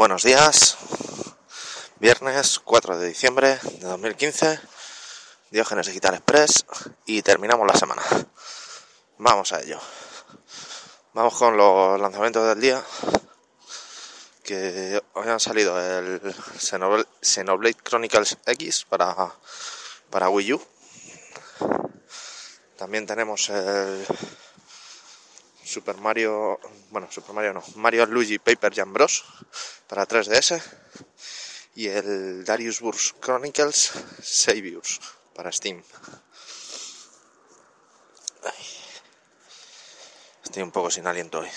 Buenos días, viernes 4 de diciembre de 2015, Diógenes Digital Express y terminamos la semana. Vamos a ello. Vamos con los lanzamientos del día que hoy han salido el Xenoblade Chronicles X para, para Wii U. También tenemos el Super Mario, bueno, Super Mario no, Mario Luigi Paper Jam Bros para 3DS y el Darius Burst Chronicles Saviors para Steam. Estoy un poco sin aliento hoy,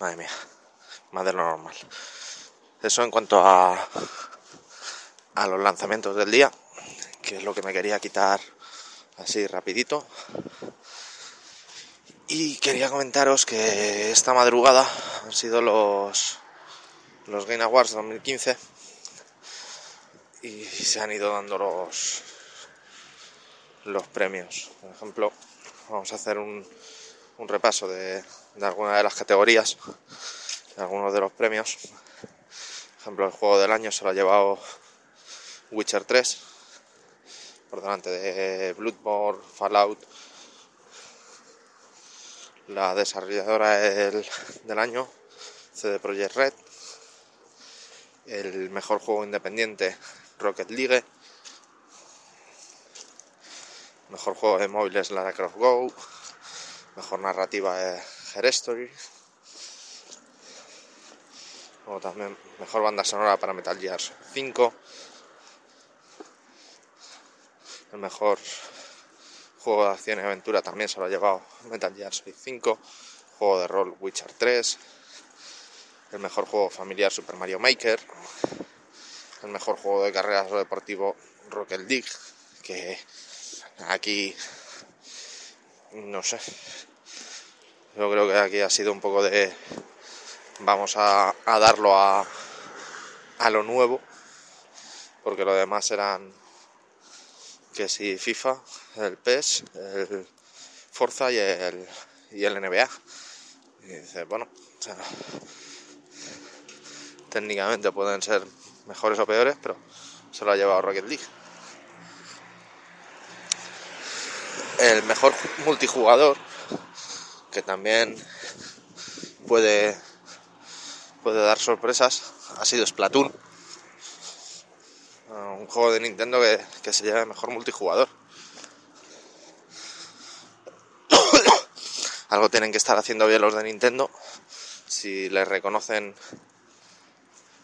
madre mía, más de lo normal. Eso en cuanto a, a los lanzamientos del día, que es lo que me quería quitar así rapidito. Y quería comentaros que esta madrugada han sido los, los Game Awards 2015 y se han ido dando los, los premios. Por ejemplo, vamos a hacer un, un repaso de, de algunas de las categorías, de algunos de los premios. Por ejemplo, el juego del año se lo ha llevado Witcher 3, por delante de Bloodborne, Fallout, la desarrolladora del, año, CD Projekt Red, el mejor juego independiente, Rocket League, mejor juego de móviles, Lara Croft Go, mejor narrativa, Her Story, o también mejor banda sonora para Metal Gear 5, el mejor Juego de acción y aventura también se lo ha llevado Metal Gear Solid 5. Juego de rol Witcher 3. El mejor juego familiar Super Mario Maker. El mejor juego de carreras o deportivo Rocket League. Que aquí no sé. Yo creo que aquí ha sido un poco de. Vamos a, a darlo a, a lo nuevo. Porque lo demás eran que si FIFA, el PES, el Forza y el, y el NBA. Y dice, bueno, técnicamente pueden ser mejores o peores, pero se lo ha llevado Rocket League. El mejor multijugador, que también puede, puede dar sorpresas, ha sido Splatoon un juego de Nintendo que, se lleve mejor multijugador. Algo tienen que estar haciendo bien los de Nintendo si les reconocen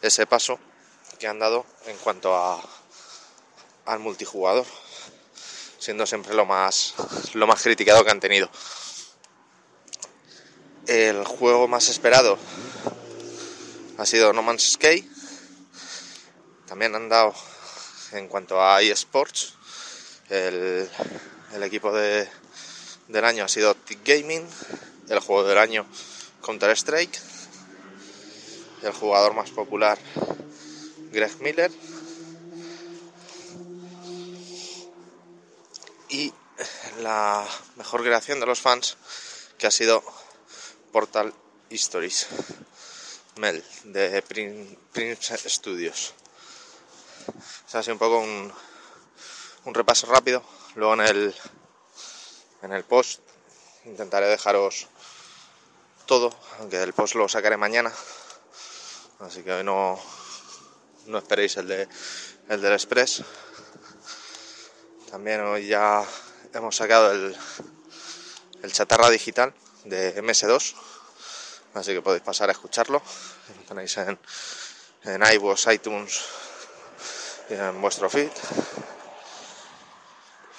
ese paso que han dado en cuanto a al multijugador, siendo siempre lo más lo más criticado que han tenido. El juego más esperado ha sido No Man's Sky. También han dado en cuanto a eSports, el, equipo de, del año ha sido Tick Gaming, el juego del año Counter Strike, el jugador más popular Greg Miller y la mejor creación de los fans que ha sido Portal Histories Mel de Prince Studios es así un poco un, un repaso rápido. Luego en el, en el post intentaré dejaros todo, aunque el post lo sacaré mañana. Así que hoy no, no esperéis el, de, el del Express. También hoy ya hemos sacado el, el chatarra digital de MS2. Así que podéis pasar a escucharlo. Lo tenéis en, en iVoox, iTunes, en vuestro feed.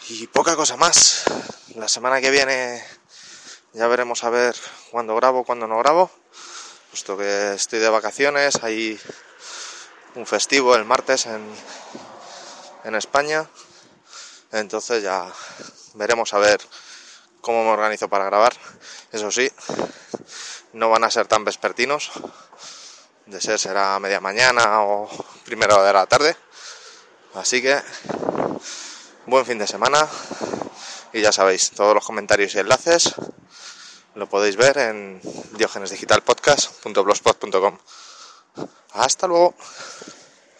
Y poca cosa más. La semana que viene ya veremos a ver cuándo grabo, cuándo no grabo. Puesto que estoy de vacaciones, hay un festivo el martes en, en España. Entonces ya veremos a ver cómo me organizo para grabar. Eso sí, no van a ser tan vespertinos. De ser será media mañana o primera de la tarde. Así que buen fin de semana y ya sabéis, todos los comentarios y enlaces lo podéis ver en diogenesdigitalpodcast.blogspot.com. Hasta luego.